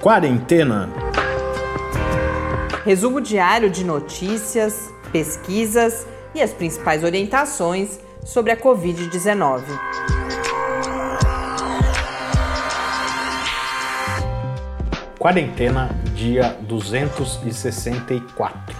Quarentena. Resumo diário de notícias, pesquisas e as principais orientações sobre a Covid-19. Quarentena, dia 264.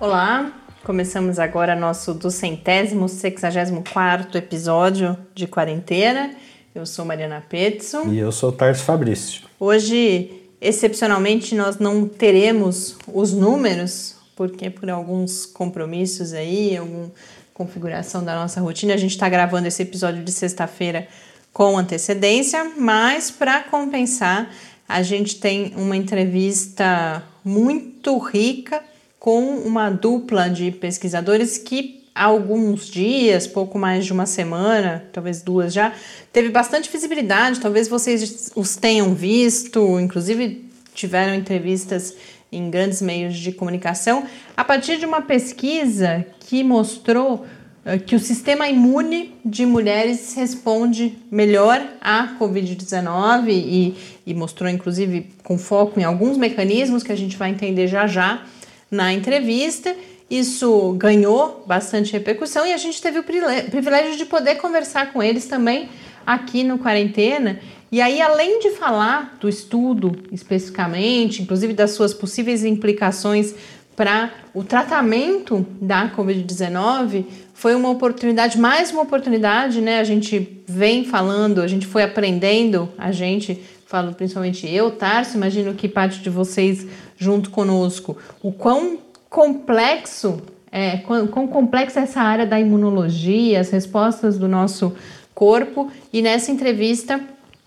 Olá, começamos agora nosso duzentésimo, sexagésimo quarto episódio de quarentena. Eu sou Mariana Petzo. E eu sou Tarso Fabrício. Hoje Excepcionalmente, nós não teremos os números, porque por alguns compromissos aí, alguma configuração da nossa rotina, a gente está gravando esse episódio de sexta-feira com antecedência, mas para compensar, a gente tem uma entrevista muito rica com uma dupla de pesquisadores que alguns dias, pouco mais de uma semana, talvez duas já, teve bastante visibilidade. Talvez vocês os tenham visto, inclusive tiveram entrevistas em grandes meios de comunicação, a partir de uma pesquisa que mostrou uh, que o sistema imune de mulheres responde melhor à Covid-19 e, e mostrou, inclusive, com foco em alguns mecanismos que a gente vai entender já já na entrevista. Isso ganhou bastante repercussão e a gente teve o privilégio de poder conversar com eles também aqui no Quarentena. E aí, além de falar do estudo especificamente, inclusive das suas possíveis implicações para o tratamento da Covid-19, foi uma oportunidade, mais uma oportunidade, né? A gente vem falando, a gente foi aprendendo, a gente, falo principalmente eu, Tarso, imagino que parte de vocês junto conosco, o quão complexo é, quão, quão complexa é essa área da imunologia, as respostas do nosso corpo. E nessa entrevista,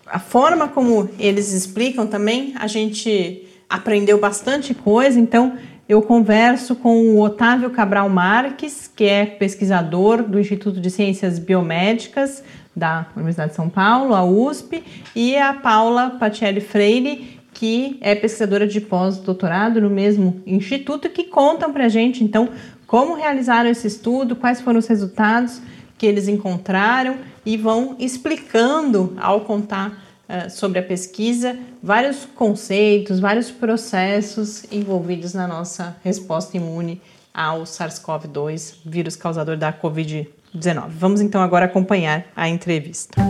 a forma como eles explicam também, a gente aprendeu bastante coisa. Então, eu converso com o Otávio Cabral Marques, que é pesquisador do Instituto de Ciências Biomédicas da Universidade de São Paulo, a USP, e a Paula Patielli Freire, que é pesquisadora de pós-doutorado no mesmo instituto, que contam para a gente, então, como realizaram esse estudo, quais foram os resultados que eles encontraram e vão explicando, ao contar uh, sobre a pesquisa, vários conceitos, vários processos envolvidos na nossa resposta imune ao SARS-CoV-2, vírus causador da Covid-19. Vamos então agora acompanhar a entrevista.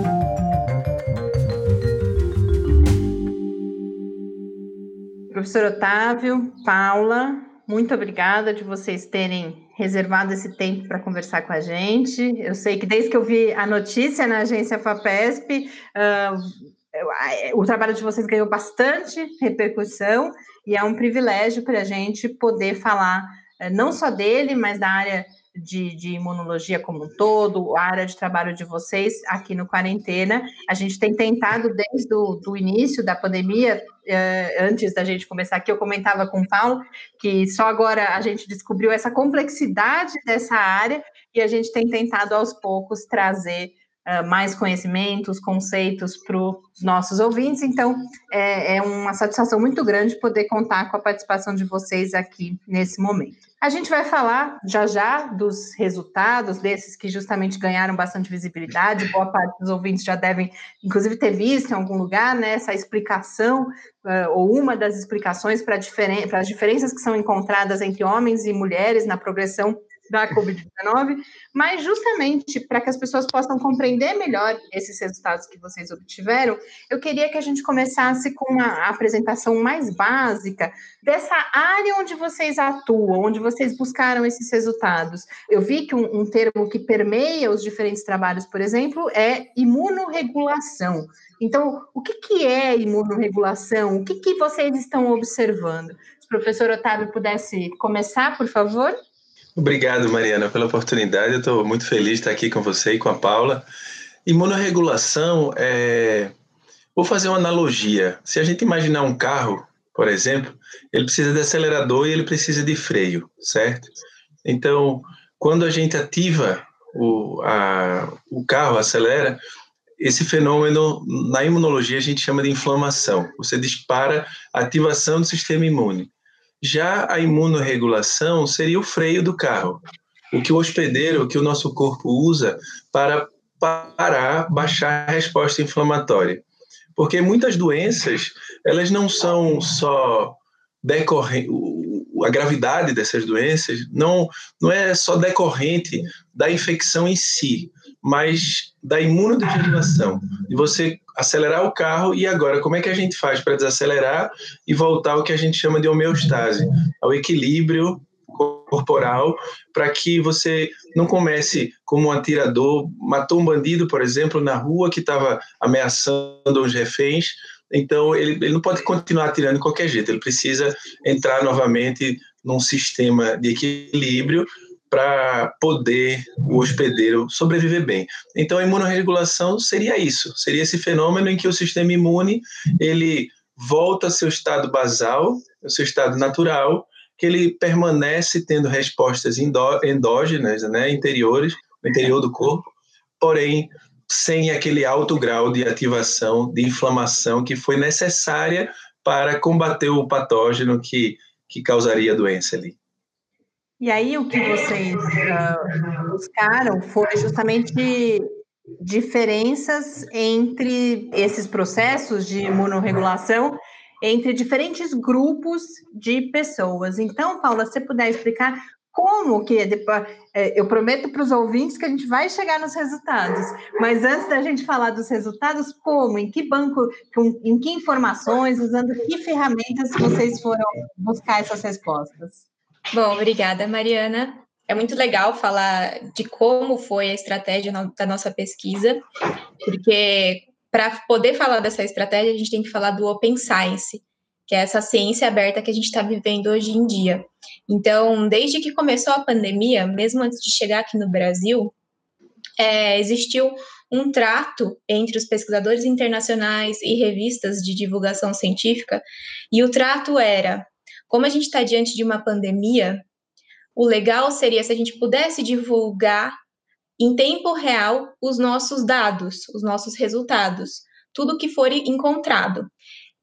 Professor Otávio, Paula, muito obrigada de vocês terem reservado esse tempo para conversar com a gente. Eu sei que desde que eu vi a notícia na agência FAPESP, uh, o trabalho de vocês ganhou bastante repercussão e é um privilégio para a gente poder falar uh, não só dele, mas da área de, de, imunologia como um todo, a área de trabalho de vocês aqui no Quarentena. A gente tem tentado, desde o início da pandemia, eh, antes da gente começar aqui, eu comentava com o Paulo que só agora a gente descobriu essa complexidade dessa área e a gente tem tentado aos poucos trazer uh, mais conhecimentos, conceitos para os nossos ouvintes. Então, é, é uma satisfação muito grande poder contar com a participação de vocês aqui nesse momento. A gente vai falar já já dos resultados desses que justamente ganharam bastante visibilidade. Boa parte dos ouvintes já devem, inclusive, ter visto em algum lugar né, essa explicação, uh, ou uma das explicações para diferen as diferenças que são encontradas entre homens e mulheres na progressão da Covid-19, mas justamente para que as pessoas possam compreender melhor esses resultados que vocês obtiveram, eu queria que a gente começasse com uma apresentação mais básica dessa área onde vocês atuam, onde vocês buscaram esses resultados. Eu vi que um, um termo que permeia os diferentes trabalhos, por exemplo, é imunorregulação. Então, o que, que é imunorregulação? O que, que vocês estão observando? Se o professor Otávio pudesse começar, por favor. Obrigado, Mariana, pela oportunidade. Eu estou muito feliz de estar aqui com você e com a Paula. Imunorregulação é. Vou fazer uma analogia. Se a gente imaginar um carro, por exemplo, ele precisa de acelerador e ele precisa de freio, certo? Então, quando a gente ativa o, a, o carro, acelera, esse fenômeno, na imunologia, a gente chama de inflamação. Você dispara a ativação do sistema imune. Já a imunorregulação seria o freio do carro, o que o hospedeiro, o que o nosso corpo usa para parar, baixar a resposta inflamatória. Porque muitas doenças, elas não são só decorrentes, a gravidade dessas doenças não, não é só decorrente da infecção em si, mas da imunodegeneração, de você acelerar o carro e agora como é que a gente faz para desacelerar e voltar ao que a gente chama de homeostase, ao equilíbrio corporal, para que você não comece como um atirador, matou um bandido, por exemplo, na rua que estava ameaçando os reféns, então ele, ele não pode continuar atirando de qualquer jeito, ele precisa entrar novamente num sistema de equilíbrio para poder o hospedeiro sobreviver bem. Então a imunorregulação seria isso, seria esse fenômeno em que o sistema imune ele volta ao seu estado basal, ao seu estado natural, que ele permanece tendo respostas endógenas, né, interiores, no interior do corpo, porém sem aquele alto grau de ativação, de inflamação que foi necessária para combater o patógeno que, que causaria a doença ali. E aí o que vocês uh, buscaram foi justamente diferenças entre esses processos de imunorregulação entre diferentes grupos de pessoas. Então, Paula, se puder explicar como que depois, é, eu prometo para os ouvintes que a gente vai chegar nos resultados, mas antes da gente falar dos resultados, como, em que banco, em que informações, usando que ferramentas vocês foram buscar essas respostas? Bom, obrigada, Mariana. É muito legal falar de como foi a estratégia da nossa pesquisa, porque para poder falar dessa estratégia, a gente tem que falar do Open Science, que é essa ciência aberta que a gente está vivendo hoje em dia. Então, desde que começou a pandemia, mesmo antes de chegar aqui no Brasil, é, existiu um trato entre os pesquisadores internacionais e revistas de divulgação científica, e o trato era: como a gente está diante de uma pandemia, o legal seria se a gente pudesse divulgar em tempo real os nossos dados, os nossos resultados, tudo que for encontrado.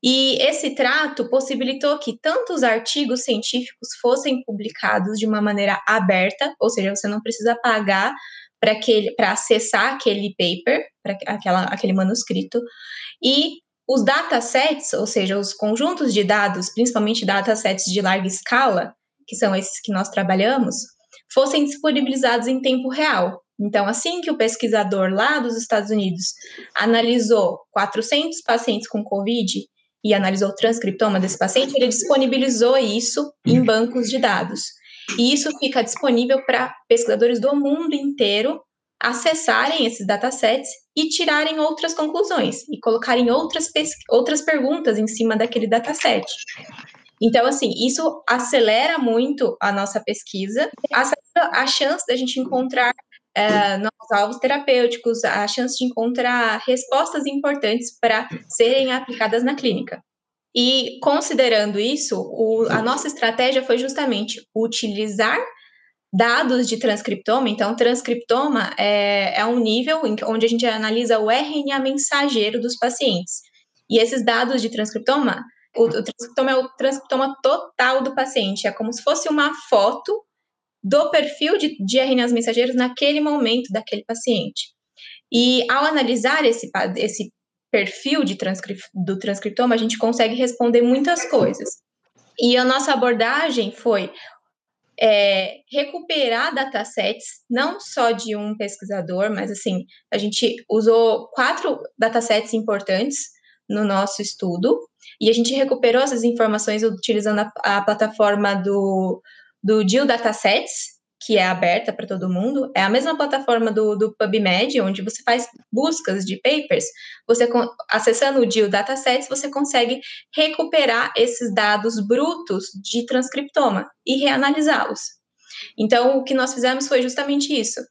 E esse trato possibilitou que tantos artigos científicos fossem publicados de uma maneira aberta, ou seja, você não precisa pagar para acessar aquele paper, para aquele manuscrito, e os datasets, ou seja, os conjuntos de dados, principalmente datasets de larga escala, que são esses que nós trabalhamos, fossem disponibilizados em tempo real. Então, assim que o pesquisador lá dos Estados Unidos analisou 400 pacientes com Covid e analisou o transcriptoma desse paciente, ele disponibilizou isso em bancos de dados. E isso fica disponível para pesquisadores do mundo inteiro acessarem esses datasets e tirarem outras conclusões e colocarem outras, outras perguntas em cima daquele dataset. Então, assim, isso acelera muito a nossa pesquisa, acelera a chance da gente encontrar é, novos alvos terapêuticos, a chance de encontrar respostas importantes para serem aplicadas na clínica. E considerando isso, o, a nossa estratégia foi justamente utilizar dados de transcriptoma. Então, transcriptoma é, é um nível em, onde a gente analisa o RNA mensageiro dos pacientes. E esses dados de transcriptoma o, o transcriptoma é o transcriptoma total do paciente, é como se fosse uma foto do perfil de, de RNAs mensageiros naquele momento daquele paciente. E ao analisar esse, esse perfil de do transcriptoma, a gente consegue responder muitas coisas. E a nossa abordagem foi é, recuperar datasets, não só de um pesquisador, mas assim, a gente usou quatro datasets importantes no nosso estudo, e a gente recuperou essas informações utilizando a, a plataforma do, do Deal Datasets, que é aberta para todo mundo. É a mesma plataforma do, do PubMed, onde você faz buscas de papers. Você acessando o Deal Datasets, você consegue recuperar esses dados brutos de transcriptoma e reanalisá-los. Então, o que nós fizemos foi justamente isso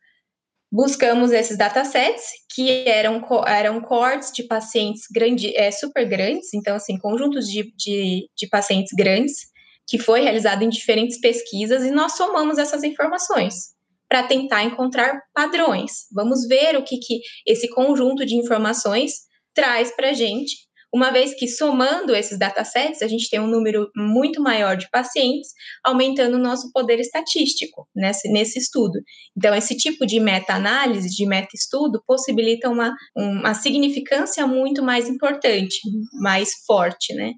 buscamos esses datasets, que eram, eram cohorts de pacientes grande, é, super grandes, então, assim, conjuntos de, de, de pacientes grandes, que foi realizado em diferentes pesquisas, e nós somamos essas informações para tentar encontrar padrões. Vamos ver o que, que esse conjunto de informações traz para a gente, uma vez que somando esses datasets, a gente tem um número muito maior de pacientes, aumentando o nosso poder estatístico nesse, nesse estudo. Então, esse tipo de meta-análise, de meta-estudo, possibilita uma, uma significância muito mais importante, mais forte, né?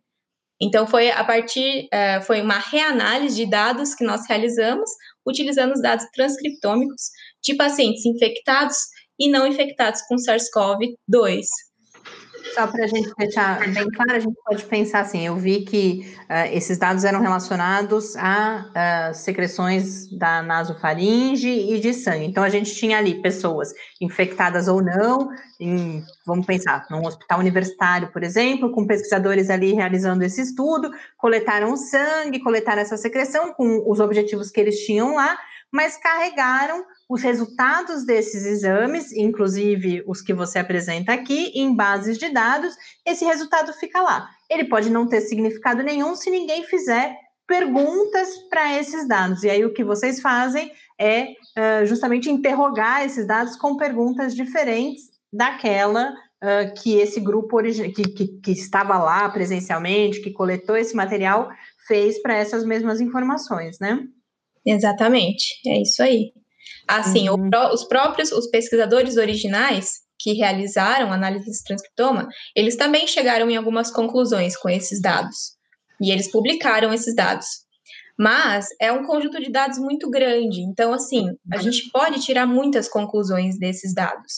Então, foi a partir, uh, foi uma reanálise de dados que nós realizamos, utilizando os dados transcriptômicos de pacientes infectados e não infectados com SARS-CoV-2. Só para a gente deixar bem claro, a gente pode pensar assim: eu vi que uh, esses dados eram relacionados a uh, secreções da nasofaringe e de sangue. Então, a gente tinha ali pessoas infectadas ou não, em, vamos pensar, num hospital universitário, por exemplo, com pesquisadores ali realizando esse estudo, coletaram sangue, coletaram essa secreção com os objetivos que eles tinham lá, mas carregaram os resultados desses exames, inclusive os que você apresenta aqui, em bases de dados, esse resultado fica lá. Ele pode não ter significado nenhum se ninguém fizer perguntas para esses dados. E aí o que vocês fazem é uh, justamente interrogar esses dados com perguntas diferentes daquela uh, que esse grupo que, que, que estava lá presencialmente, que coletou esse material, fez para essas mesmas informações, né? Exatamente, é isso aí. Assim, uhum. o, os próprios os pesquisadores originais que realizaram análise de transcriptoma, eles também chegaram em algumas conclusões com esses dados. E eles publicaram esses dados. Mas é um conjunto de dados muito grande, então assim, a gente pode tirar muitas conclusões desses dados.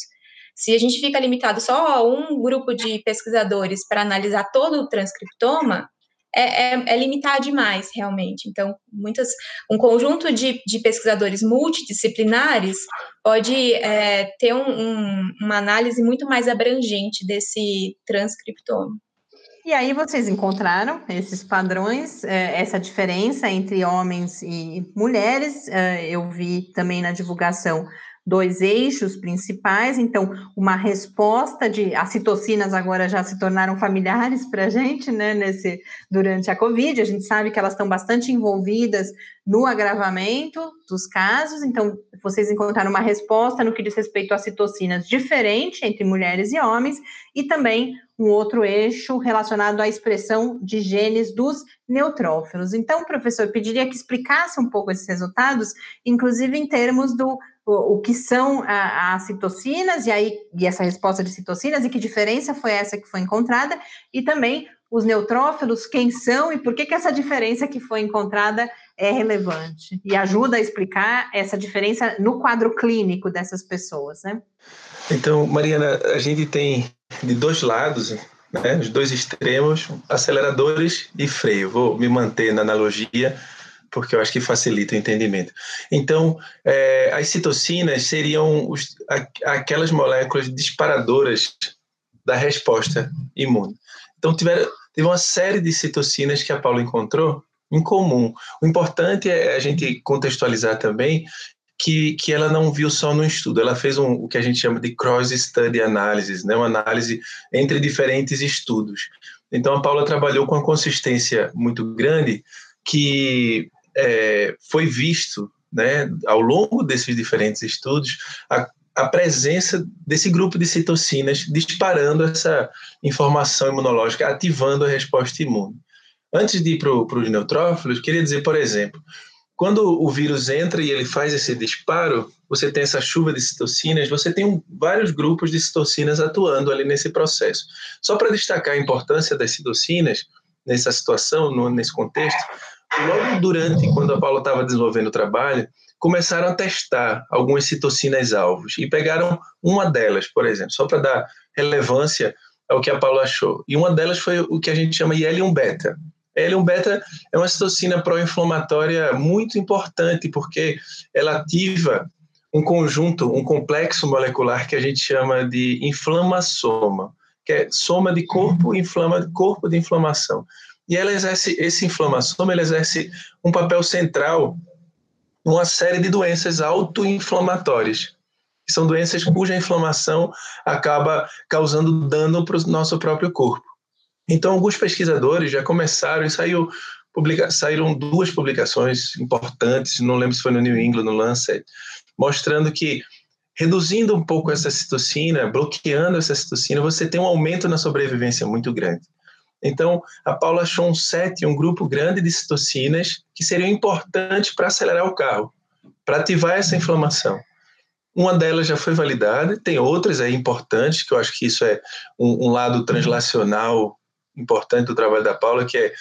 Se a gente fica limitado só a um grupo de pesquisadores para analisar todo o transcriptoma, é, é, é, limitar demais, realmente. Então, muitas, um conjunto de, de pesquisadores multidisciplinares pode é, ter um, um, uma análise muito mais abrangente desse transcriptome. E aí vocês encontraram esses padrões, é, essa diferença entre homens e mulheres. É, eu vi também na divulgação dois eixos principais, então uma resposta de as citocinas agora já se tornaram familiares para a gente, né, nesse durante a Covid, a gente sabe que elas estão bastante envolvidas no agravamento dos casos, então vocês encontraram uma resposta no que diz respeito às citocinas diferente entre mulheres e homens, e também um outro eixo relacionado à expressão de genes dos neutrófilos. Então, professor, pediria que explicasse um pouco esses resultados, inclusive em termos do o, que são as citocinas e aí e essa resposta de citocinas e que diferença foi essa que foi encontrada e também os neutrófilos, quem são e por que, que essa diferença que foi encontrada é relevante e ajuda a explicar essa diferença no quadro clínico dessas pessoas, né? Então, Mariana, a gente tem de dois lados, né, os dois extremos, aceleradores e freio. Vou me manter na analogia porque eu acho que facilita o entendimento. Então, é, as citocinas seriam os, aquelas moléculas disparadoras da resposta imune. Então, tiveram, teve uma série de citocinas que a Paula encontrou em comum. O importante é a gente contextualizar também que, que ela não viu só no estudo, ela fez um, o que a gente chama de cross-study analysis, né? uma análise entre diferentes estudos. Então, a Paula trabalhou com uma consistência muito grande que é, foi visto, né, ao longo desses diferentes estudos, a, a presença desse grupo de citocinas disparando essa informação imunológica, ativando a resposta imune. Antes de ir para os neutrófilos, queria dizer, por exemplo, quando o vírus entra e ele faz esse disparo, você tem essa chuva de citocinas, você tem um, vários grupos de citocinas atuando ali nesse processo. Só para destacar a importância das citocinas nessa situação, no, nesse contexto, logo durante, quando a Paula estava desenvolvendo o trabalho, começaram a testar algumas citocinas alvos e pegaram uma delas, por exemplo, só para dar relevância ao que a Paula achou. E uma delas foi o que a gente chama IL-1 beta. IL-1 beta é uma citocina pró-inflamatória muito importante porque ela ativa um conjunto, um complexo molecular que a gente chama de inflamassoma, que é soma de corpo, inflama, corpo de inflamação. E ela exerce, esse inflamação, ela exerce um papel central numa série de doenças autoinflamatórias, que são doenças cuja inflamação acaba causando dano para o nosso próprio corpo. Então, alguns pesquisadores já começaram, e saiu, publica, saíram duas publicações importantes, não lembro se foi no New England, no Lancet, mostrando que reduzindo um pouco essa citocina, bloqueando essa citocina, você tem um aumento na sobrevivência muito grande. Então, a Paula achou um set, um grupo grande de citocinas que seriam importantes para acelerar o carro, para ativar essa inflamação. Uma delas já foi validada, tem outras aí importantes, que eu acho que isso é um, um lado translacional importante do trabalho da Paula, que é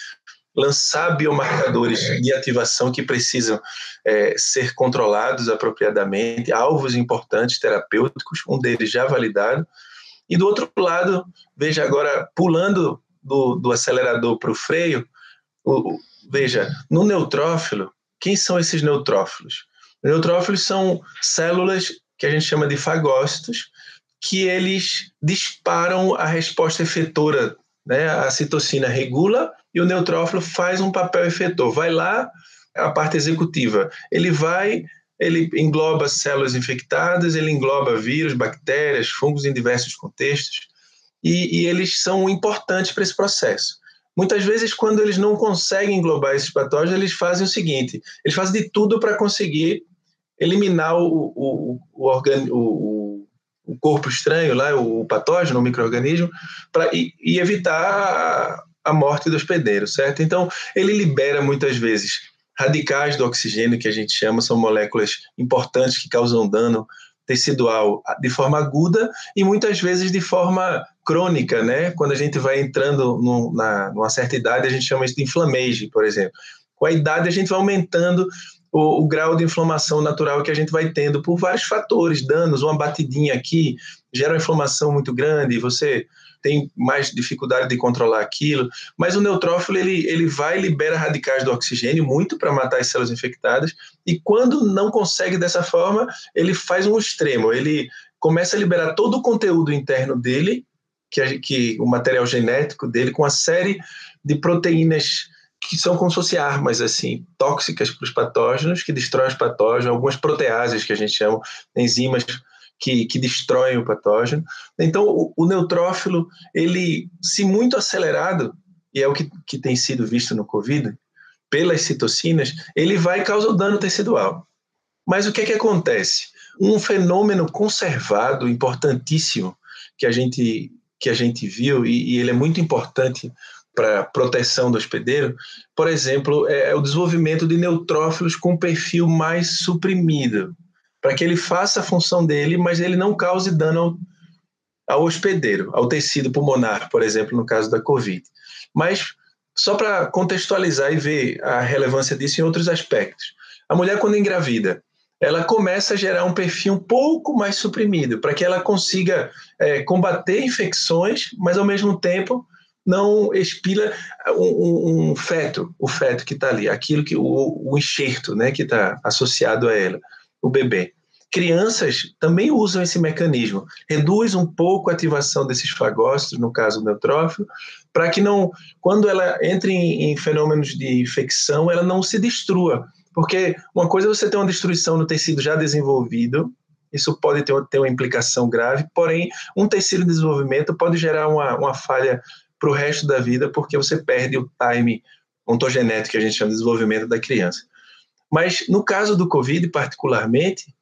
lançar biomarcadores de ativação que precisam é, ser controlados apropriadamente, alvos importantes terapêuticos, um deles já validado. E do outro lado, veja agora, pulando do, do acelerador para o freio, veja, no neutrófilo, quem são esses neutrófilos? Neutrófilos são células que a gente chama de fagócitos, que eles disparam a resposta efetora. Né? A citocina regula e o neutrófilo faz um papel efetor. Vai lá, a parte executiva. Ele vai, ele engloba células infectadas, ele engloba vírus, bactérias, fungos em diversos contextos, e, e eles são importantes para esse processo. Muitas vezes, quando eles não conseguem englobar esses patógenos, eles fazem o seguinte: eles fazem de tudo para conseguir eliminar o, o, o, organ, o, o corpo estranho, lá, o patógeno, o microorganismo, pra, e, e evitar a, a morte do hospedeiro, certo? Então, ele libera muitas vezes radicais do oxigênio, que a gente chama, são moléculas importantes que causam dano tecidual de forma aguda e muitas vezes de forma crônica, né? Quando a gente vai entrando no, na, numa certa idade, a gente chama isso de inflamage, por exemplo. Com a idade, a gente vai aumentando o, o, grau de inflamação natural que a gente vai tendo por vários fatores, danos, uma batidinha aqui gera uma inflamação muito grande, você tem mais dificuldade de controlar aquilo, mas o neutrófilo ele, ele vai e libera radicais do oxigênio muito para matar as células infectadas, e quando não consegue dessa forma, ele faz um extremo, ele começa a liberar todo o conteúdo interno dele, que, que o material genético dele, com uma série de proteínas que são como se fossem armas assim tóxicas para os patógenos, que destroem os patógenos, algumas proteases que a gente chama, enzimas que, que destroem o patógeno. Então, o, o, neutrófilo, ele, se muito acelerado, e é o que, que tem sido visto no Covid, pelas citocinas, ele vai causar dano tecidual. Mas o que é que acontece? Um fenômeno conservado, importantíssimo, que a gente, que a gente viu, e, e ele é muito importante para proteção do hospedeiro, por exemplo, é, é o desenvolvimento de neutrófilos com perfil mais suprimido, para que ele faça a função dele, mas ele não cause dano ao, ao hospedeiro, ao tecido pulmonar, por exemplo, no caso da Covid. Mas só para contextualizar e ver a relevância disso em outros aspectos. A mulher, quando engravida, ela começa a gerar um perfil um pouco mais suprimido, para que ela consiga é, combater infecções, mas ao mesmo tempo não expila um, um, um feto, o feto que está ali, aquilo que o, o enxerto, né, que está associado a ela, o bebê. Crianças também usam esse mecanismo, reduz um pouco a ativação desses fagócitos, no caso do neutrófilo, para que não, quando ela entre em, em fenômenos de infecção, ela não se destrua, porque uma coisa é você ter uma destruição no tecido já desenvolvido, isso pode ter, ter uma implicação grave, porém, um tecido em desenvolvimento pode gerar uma, uma falha para o resto da vida, porque você perde o time ontogenético que a gente chama de desenvolvimento da criança. Mas no caso do Covid, particularmente,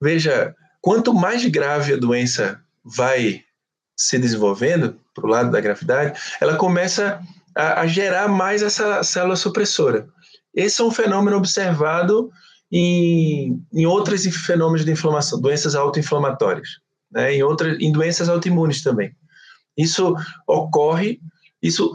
veja, quanto mais grave a doença vai se desenvolvendo para o lado da gravidade, ela começa a, a, gerar mais essa célula supressora. Esse é um fenômeno observado em, em outros fenômenos de inflamação, doenças autoinflamatórias, né, em, outras, em doenças autoimunes também. Isso ocorre, isso,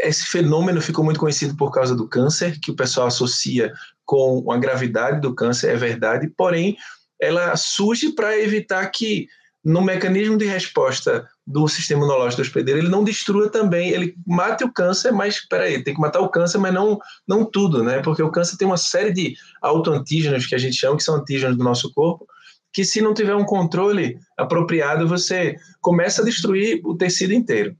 esse fenômeno ficou muito conhecido por causa do câncer, que o pessoal associa com a gravidade do câncer, é verdade, porém, ela surge para evitar que, no mecanismo de resposta do sistema imunológico do hospedeiro, ele não destrua também, ele mate o câncer, mas espera aí, tem que matar o câncer, mas não, não tudo, né? Porque o câncer tem uma série de autoantígenos que a gente chama, que são antígenos do nosso corpo, que se não tiver um controle apropriado, você começa a destruir o tecido inteiro.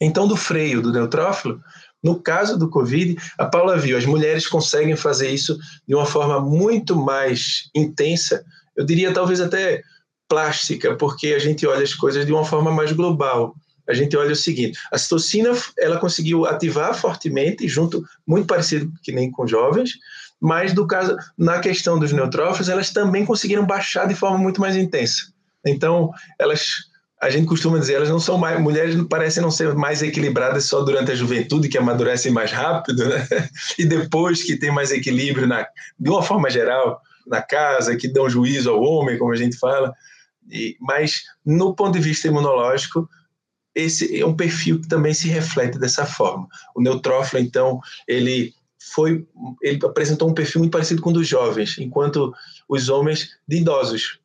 Então, do freio do neutrófilo, no caso do Covid, a Paula viu, as mulheres conseguem fazer isso de uma forma muito mais intensa, eu diria talvez até plástica, porque a gente olha as coisas de uma forma mais global. a gente olha o seguinte: a citocina ela conseguiu ativar fortemente, junto, muito parecido que nem com jovens, mas do caso na questão dos neutrófilos, elas também conseguiram baixar de forma muito mais intensa. Então, elas a gente costuma dizer, elas não são mais, mulheres parecem não ser mais equilibradas só durante a juventude, que amadurecem mais rápido, né? E depois que tem mais equilíbrio na, de uma forma geral na casa, que dão juízo ao homem, como a gente fala. E, mas no ponto de vista imunológico, esse é um perfil que também se reflete dessa forma. O neutrófilo, então, ele foi, ele apresentou um perfil muito parecido com o dos jovens, enquanto os homens de idosos,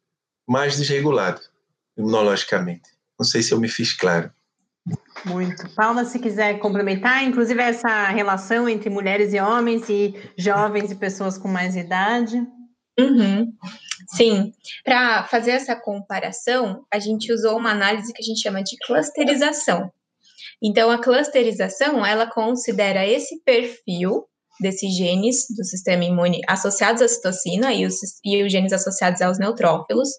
mais desregulados imunologicamente. Não sei se eu me fiz claro. Muito. Paula, se quiser complementar, inclusive essa relação entre mulheres e homens e jovens e pessoas com mais idade. Uhum. Sim, para fazer essa comparação, a gente usou uma análise que a gente chama de clusterização. Então, a clusterização, ela considera esse perfil desses genes do sistema imune associados à citocina e os, e os genes associados aos neutrófilos.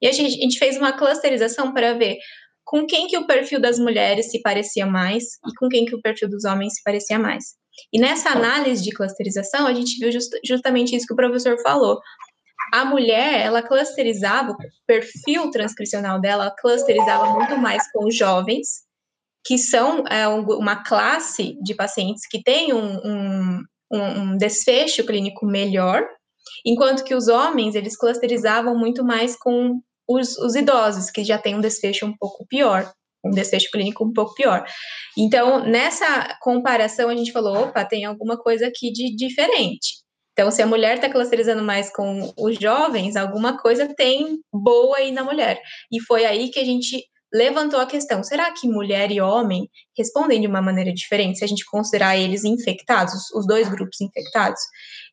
E a gente, a gente fez uma clusterização para ver com quem que o perfil das mulheres se parecia mais e com quem que o perfil dos homens se parecia mais. E nessa análise de clusterização, a gente viu just, justamente isso que o professor falou. A mulher, ela clusterizava, o perfil transcricional dela clusterizava muito mais com os jovens, que são é, uma classe de pacientes que tem um, um, um, desfecho clínico melhor, enquanto que os homens, eles clusterizavam muito mais com os, os idosos, que já têm um desfecho um pouco pior, um desfecho clínico um pouco pior. Então, nessa comparação, a gente falou, opa, tem alguma coisa aqui de diferente. Então, se a mulher está clusterizando mais com os jovens, alguma coisa tem boa aí na mulher. E foi aí que a gente levantou a questão: será que mulher e homem respondem de uma maneira diferente se a gente considerar eles infectados, os dois grupos infectados?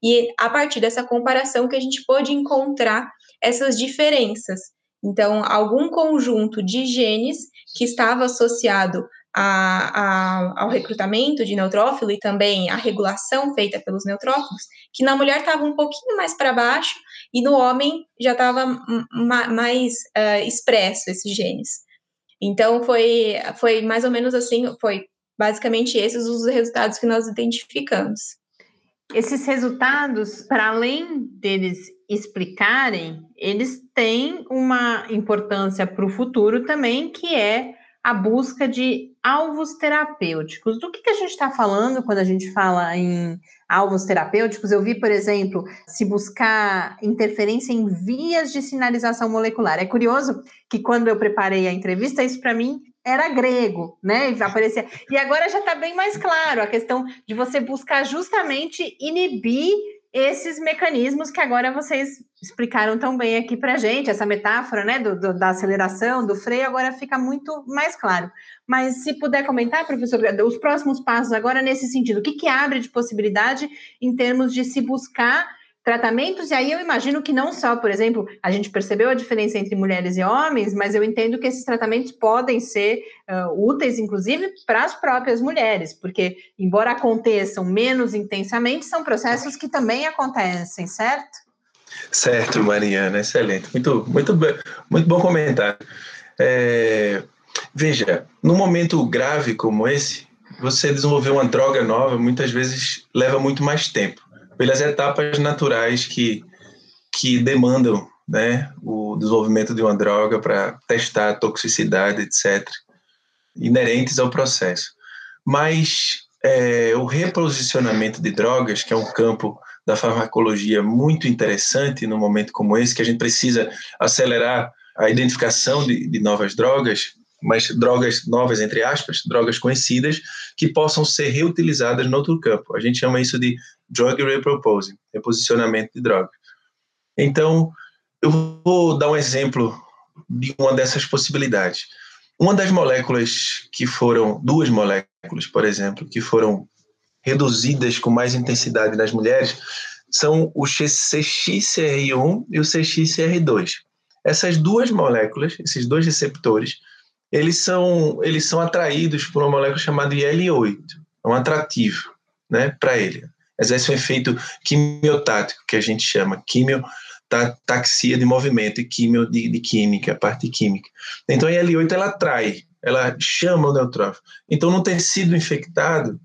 E a partir dessa comparação que a gente pôde encontrar essas diferenças. Então, algum conjunto de genes que estava associado a, a, ao recrutamento de neutrófilo e também a regulação feita pelos neutrófilos, que na mulher estava um pouquinho mais para baixo e no homem já estava mais uh, expresso esses genes. Então foi, foi mais ou menos assim, foi basicamente esses os resultados que nós identificamos. Esses resultados, para além deles explicarem, eles têm uma importância para o futuro também, que é a busca de alvos terapêuticos. Do que, que a gente está falando quando a gente fala em alvos terapêuticos? Eu vi, por exemplo, se buscar interferência em vias de sinalização molecular. É curioso que quando eu preparei a entrevista, isso para mim era grego, né? Aparecia. E agora já está bem mais claro a questão de você buscar justamente inibir esses mecanismos que agora vocês explicaram tão bem aqui para gente, essa metáfora né, do, do, da aceleração, do freio, agora fica muito mais claro. Mas se puder comentar, professor, os próximos passos agora nesse sentido, o que, que abre de possibilidade em termos de se buscar tratamentos, e aí eu imagino que não só, por exemplo, a gente percebeu a diferença entre mulheres e homens, mas eu entendo que esses tratamentos podem ser uh, úteis, inclusive, para as próprias mulheres, porque, embora aconteçam menos intensamente, são processos que também acontecem, certo? Certo, Mariana, excelente. Muito, muito, muito bom comentário. É, veja, num momento grave como esse, você desenvolver uma droga nova muitas vezes leva muito mais tempo pelas etapas naturais que, que demandam né, o desenvolvimento de uma droga para testar a toxicidade, etc., inerentes ao processo. Mas é, o reposicionamento de drogas, que é um campo da farmacologia muito interessante num momento como esse, que a gente precisa acelerar a identificação de, de novas drogas, mas drogas novas, entre aspas, drogas conhecidas, que possam ser reutilizadas no outro campo. A gente chama isso de drug reproposing, reposicionamento de droga. Então, eu vou dar um exemplo de uma dessas possibilidades. Uma das moléculas que foram, duas moléculas, por exemplo, que foram reduzidas com mais intensidade nas mulheres, são o CXCR1 e o CXCR2. Essas duas moléculas, esses dois receptores, eles são, eles são atraídos por uma molécula chamada IL-8, é um atrativo né, para ele. Exerce um efeito quimiotático, que a gente chama quimiotaxia de movimento e quimio de, de química, a parte química. Então a IL-8 ela atrai ela chama o neutrófilo. Então, no tecido infectado,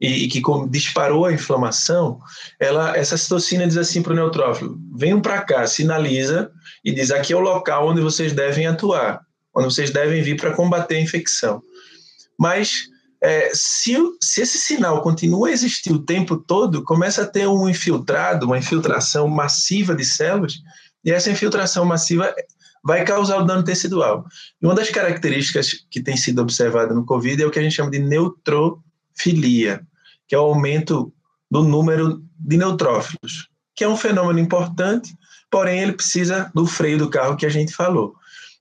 e, e que disparou a inflamação, ela, essa citocina diz assim para o neutrófilo: venham para cá, sinaliza e diz aqui é o local onde vocês devem atuar, onde vocês devem vir para combater a infecção. Mas é, se, se esse sinal continua a existir o tempo todo, começa a ter um infiltrado, uma infiltração massiva de células, e essa infiltração massiva vai causar o dano tecidual. E uma das características que tem sido observada no COVID é o que a gente chama de neutrofilia, que é o aumento do número de neutrófilos, que é um fenômeno importante, porém ele precisa do freio do carro que a gente falou.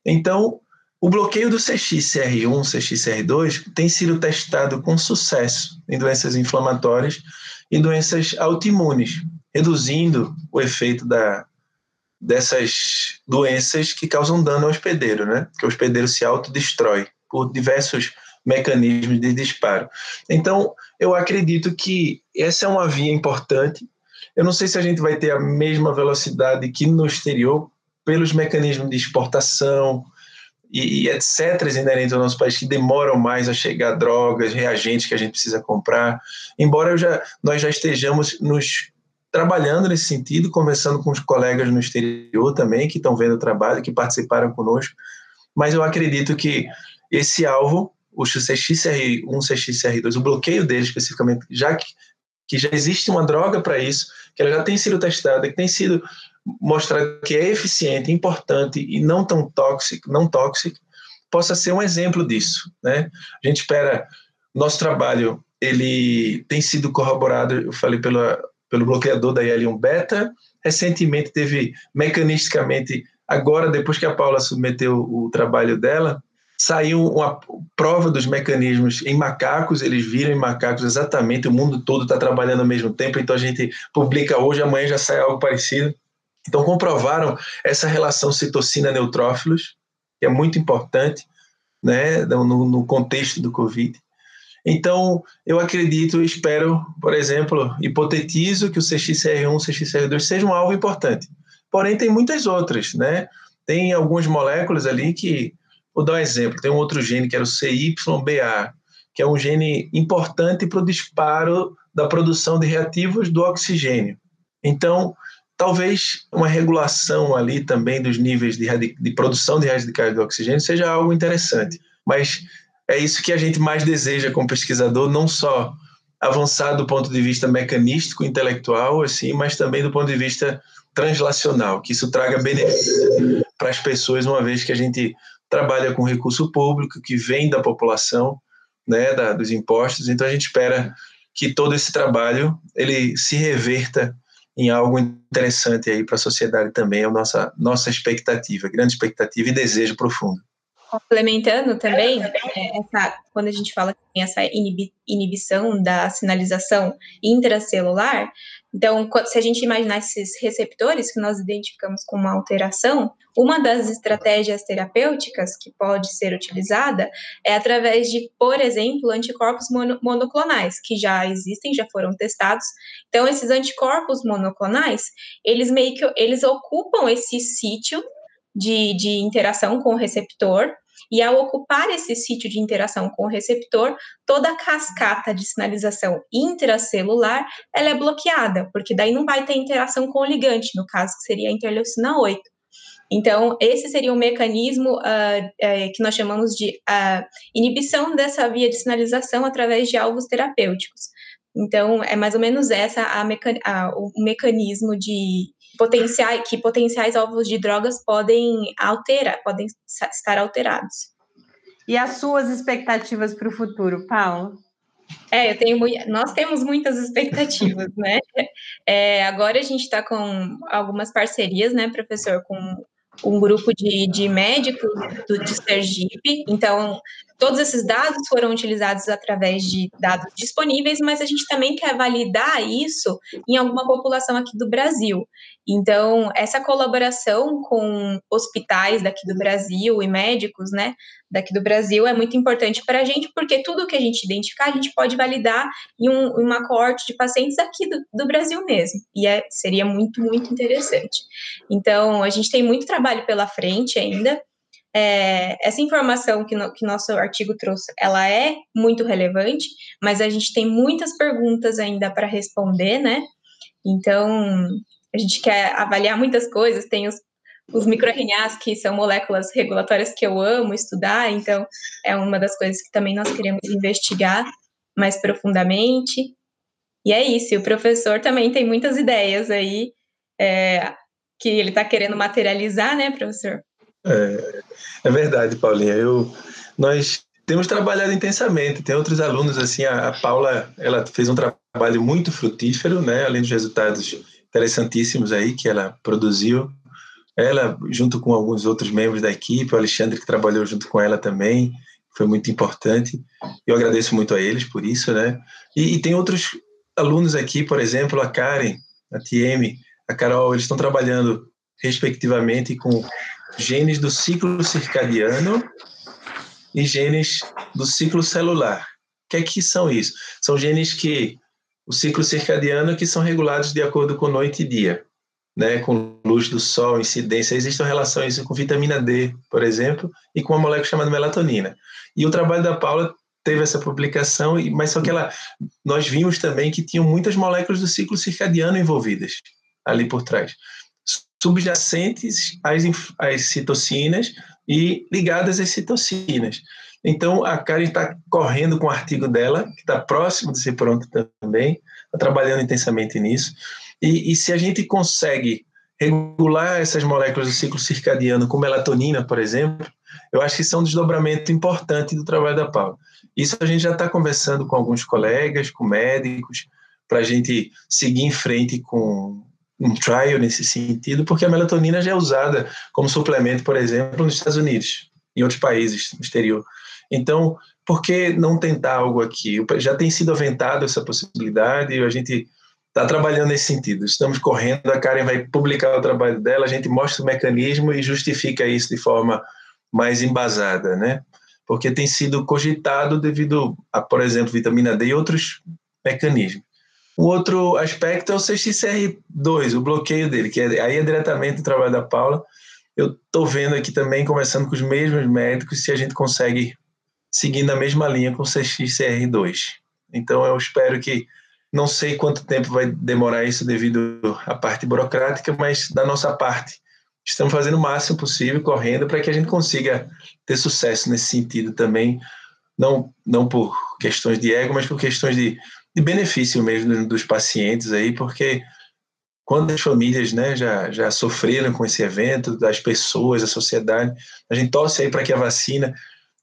Então, o bloqueio do CXCR1, CXCR2 tem sido testado com sucesso em doenças inflamatórias e doenças autoimunes, reduzindo o efeito da, dessas doenças que causam dano ao hospedeiro, né? Que o hospedeiro se autodestrói por diversos mecanismos de disparo. Então, eu acredito que essa é uma via importante. Eu não sei se a gente vai ter a mesma velocidade que no exterior, pelos mecanismos de exportação e, e etc. inerentes ao nosso país, que demoram mais a chegar drogas, reagentes que a gente precisa comprar. Embora já, nós já estejamos nos trabalhando nesse sentido, conversando com os colegas no exterior também, que estão vendo o trabalho, que participaram conosco, mas eu acredito que esse alvo, o CXCR1, CXCR2, o bloqueio dele especificamente, já que, que já existe uma droga para isso, que ela já tem sido testada, que tem sido mostrada que é eficiente, importante e não tão tóxico, não tóxico, possa ser um exemplo disso, né? A gente espera, nosso trabalho, ele tem sido corroborado, eu falei pela pelo bloqueador da IL-1 beta. Recentemente teve mecanisticamente, agora depois que a Paula submeteu o trabalho dela, saiu uma prova dos mecanismos em macacos, eles viram em macacos exatamente, o mundo todo está trabalhando ao mesmo tempo, então a gente publica hoje, amanhã já sai algo parecido. Então comprovaram essa relação citocina-neutrófilos, que é muito importante né, no, no contexto do Covid. Então, eu acredito, espero, por exemplo, hipotetizo que o CXCR1, CXCR2 seja um alvo importante. Porém, tem muitas outras, né? Tem algumas moléculas ali que, vou dar um exemplo, tem um outro gene que era o CYBA, que é um gene importante para o disparo da produção de reativos do oxigênio. Então, talvez uma regulação ali também dos níveis de, de produção de radicais do oxigênio seja algo interessante. Mas é isso que a gente mais deseja como pesquisador, não só avançar do ponto de vista mecanístico, intelectual, assim, mas também do ponto de vista translacional, que isso traga benefício para as pessoas, uma vez que a gente trabalha com recurso público que vem da população, né, da, dos impostos. Então a gente espera que todo esse trabalho ele se reverta em algo interessante aí para a sociedade também, é a nossa nossa expectativa, grande expectativa e desejo profundo. Complementando também, é, essa, quando a gente fala que tem essa inibição da sinalização intracelular, então, se a gente imaginar esses receptores que nós identificamos como uma alteração, uma das estratégias terapêuticas que pode ser utilizada é através de, por exemplo, anticorpos monoclonais, que já existem, já foram testados. Então, esses anticorpos monoclonais, eles meio que eles ocupam esse sítio de, de interação com o receptor, e ao ocupar esse sítio de interação com o receptor, toda a cascata de sinalização intracelular ela é bloqueada, porque daí não vai ter interação com o ligante, no caso que seria a interleucina 8. Então, esse seria um mecanismo uh, uh, que nós chamamos de uh, inibição dessa via de sinalização através de alvos terapêuticos. Então, é mais ou menos essa a meca a, o mecanismo de, potenciais, que potenciais alvos de drogas podem alterar, podem estar alterados. E as suas expectativas para o futuro, Paulo? É, eu tenho nós temos muitas expectativas, né? É, agora a gente está com algumas parcerias, né, professor, com um grupo de, de médicos do, de Sergipe. Então, todos esses dados foram utilizados através de dados disponíveis, mas a gente também quer validar isso em alguma população aqui do Brasil. Então, essa colaboração com hospitais daqui do Brasil e médicos, né, daqui do Brasil é muito importante para a gente, porque tudo que a gente identificar, a gente pode validar em um, uma coorte de pacientes aqui do, do Brasil mesmo. E é, seria muito, muito interessante. Então, a gente tem muito trabalho pela frente ainda. é, essa informação que, no, que nosso artigo trouxe, ela é muito relevante, mas a gente tem muitas perguntas ainda para responder, né? Então, a gente quer avaliar muitas coisas, tem os, os microRNAs, que são moléculas regulatórias que eu amo estudar, então é uma das coisas que também nós queremos investigar mais profundamente. E é isso, e o professor também tem muitas ideias aí é, que ele está querendo materializar, né, professor? É, é verdade, Paulinha. Eu, nós temos trabalhado intensamente. Tem outros alunos, assim, a, a Paula, ela fez um trabalho muito frutífero, né, além dos resultados interessantíssimos aí que ela produziu. Ela, junto com alguns outros membros da equipe, o Alexandre, que trabalhou junto com ela também, foi muito importante. Eu agradeço muito a eles por isso, né? E, e tem outros alunos aqui, por exemplo, a Karen, a TM, a Carol, eles estão trabalhando, respectivamente, com genes do ciclo circadiano e genes do ciclo celular. O que é que são isso? São genes que o ciclo circadiano que são regulados de acordo com noite e dia, né, com luz do sol, incidência. Existem relações com vitamina D, por exemplo, e com uma molécula chamada melatonina. E o trabalho da Paula teve essa publicação, mas só que ela, nós vimos também que tinham muitas moléculas do ciclo circadiano envolvidas ali por trás, subjacentes às, às citocinas e ligadas às citocinas. Então, a Karen está correndo com o artigo dela, que está próximo de ser pronto também, está trabalhando intensamente nisso. E, e, se a gente consegue regular essas moléculas do ciclo circadiano com melatonina, por exemplo, eu acho que isso é um desdobramento importante do trabalho da Paula. Isso a gente já está conversando com alguns colegas, com médicos, para a gente seguir em frente com um trial nesse sentido, porque a melatonina já é usada como suplemento, por exemplo, nos Estados Unidos, em outros países no exterior. Então, por que não tentar algo aqui? Já tem sido aventado essa possibilidade e a gente está trabalhando nesse sentido. Estamos correndo, a Karen vai publicar o trabalho dela, a gente mostra o mecanismo e justifica isso de forma mais embasada, né? Porque tem sido cogitado devido a, por exemplo, vitamina D e outros mecanismos. O outro aspecto é o CXCR2, o bloqueio dele, que é, aí é diretamente o trabalho da Paula. Eu estou vendo aqui também, conversando com os mesmos médicos, se a gente consegue seguindo a mesma linha com o CXCR2. Então, eu espero que, não sei quanto tempo vai demorar isso devido à parte burocrática, mas da nossa parte, estamos fazendo o máximo possível, correndo, para que a gente consiga ter sucesso nesse sentido também, não, não por questões de ego, mas por questões de, de benefício mesmo dos pacientes aí, porque quando as famílias né, já, já sofreram com esse evento, das pessoas, da sociedade, a gente torce aí para que a vacina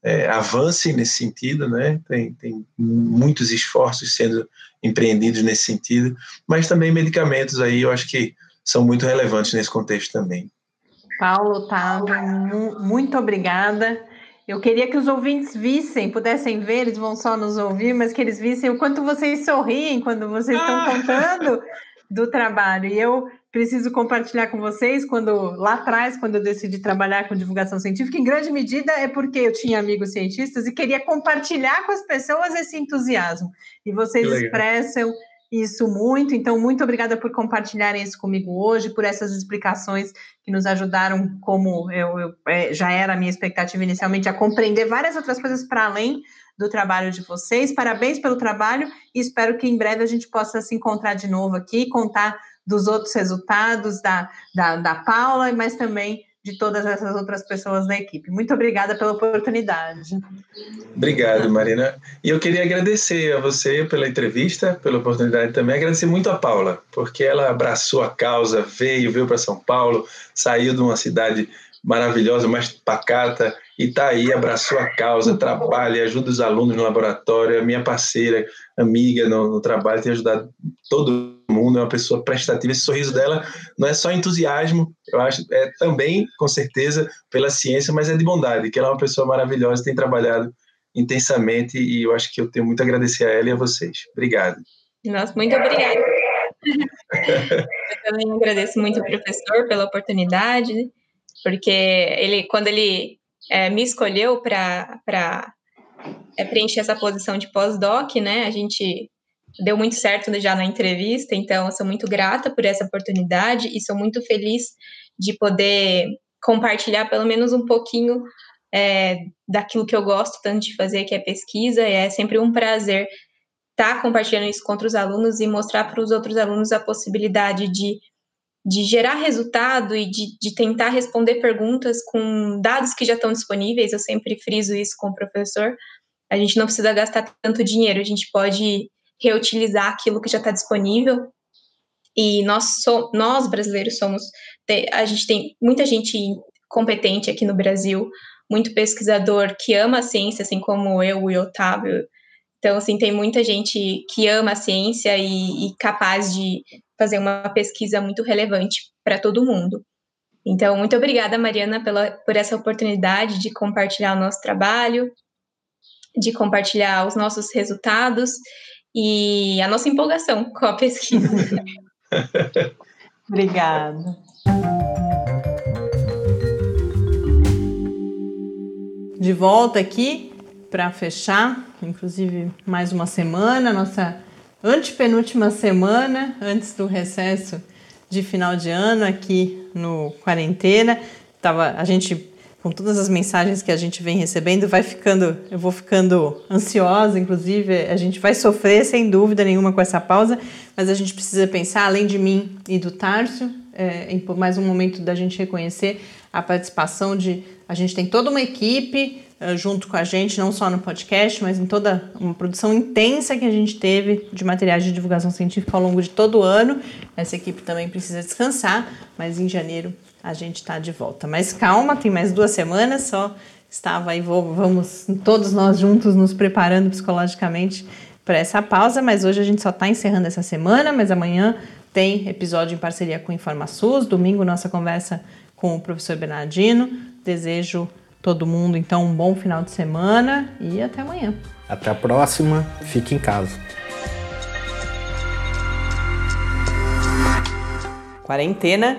é, avance nesse sentido, né? Tem, tem muitos esforços sendo empreendidos nesse sentido, mas também medicamentos aí eu acho que são muito relevantes nesse contexto também. Paulo, Otávio, muito obrigada. Eu queria que os ouvintes vissem, pudessem ver, eles vão só nos ouvir, mas que eles vissem o quanto vocês sorriem quando vocês estão ah! contando do trabalho. E eu preciso compartilhar com vocês quando lá atrás, quando eu decidi trabalhar com divulgação científica, em grande medida é porque eu tinha amigos cientistas e queria compartilhar com as pessoas esse entusiasmo. E vocês expressam isso muito, então muito obrigada por compartilharem isso comigo hoje, por essas explicações que nos ajudaram, como eu, eu é, já era a minha expectativa inicialmente, a compreender várias outras coisas para além do trabalho de vocês. Parabéns pelo trabalho e espero que em breve a gente possa se encontrar de novo aqui, contar dos outros resultados da, da, da Paula, mas também de todas essas outras pessoas da equipe. Muito obrigada pela oportunidade. Obrigado, Marina. E eu queria agradecer a você pela entrevista, pela oportunidade também. Agradecer muito a Paula, porque ela abraçou a causa, veio, veio para São Paulo, saiu de uma cidade maravilhosa, mais pacata, e está aí, abraçou a causa, trabalha, ajuda os alunos no laboratório, é minha parceira, amiga no, no trabalho, tem ajudado todo mundo, é uma pessoa prestativa. Esse sorriso dela não é só entusiasmo, eu acho, é também, com certeza, pela ciência, mas é de bondade, que ela é uma pessoa maravilhosa, tem trabalhado intensamente e eu acho que eu tenho muito a agradecer a ela e a vocês. Obrigado. Nossa, muito obrigada. eu também agradeço muito ao professor pela oportunidade, porque ele, quando ele é, me escolheu para é, preencher essa posição de pós-doc, né? A gente deu muito certo já na entrevista, então sou muito grata por essa oportunidade e sou muito feliz de poder compartilhar pelo menos um pouquinho é, daquilo que eu gosto tanto de fazer, que é pesquisa, é sempre um prazer estar tá compartilhando isso com outros alunos e mostrar para os outros alunos a possibilidade de, de gerar resultado e de, de tentar responder perguntas com dados que já estão disponíveis. Eu sempre friso isso com o professor. A gente não precisa gastar tanto dinheiro, a gente pode reutilizar aquilo que já está disponível. E nós, so, nós brasileiros somos, a gente tem muita gente competente aqui no Brasil, muito pesquisador que ama a ciência, assim como eu e Otávio. Então, assim, tem muita gente que ama a ciência e, e capaz de fazer uma pesquisa muito relevante para todo mundo. Então, muito obrigada, Mariana, pela, por essa oportunidade de compartilhar o nosso trabalho, de compartilhar os nossos resultados e a nossa empolgação com a pesquisa. obrigada. de volta aqui para fechar, inclusive mais uma semana, nossa antepenúltima semana antes do recesso de final de ano aqui no quarentena. Tava a gente com todas as mensagens que a gente vem recebendo, vai ficando, eu vou ficando ansiosa, inclusive, a gente vai sofrer sem dúvida nenhuma com essa pausa, mas a gente precisa pensar, além de mim e do Tárcio, é, em mais um momento da gente reconhecer a participação de a gente tem toda uma equipe uh, junto com a gente, não só no podcast, mas em toda uma produção intensa que a gente teve de materiais de divulgação científica ao longo de todo o ano. Essa equipe também precisa descansar, mas em janeiro a gente está de volta. Mas calma, tem mais duas semanas só. Estava aí, vou, vamos todos nós juntos nos preparando psicologicamente para essa pausa, mas hoje a gente só está encerrando essa semana, mas amanhã tem episódio em parceria com o InformaSUS, domingo nossa conversa com o professor Bernardino. Desejo todo mundo então um bom final de semana e até amanhã. Até a próxima. Fique em casa. Quarentena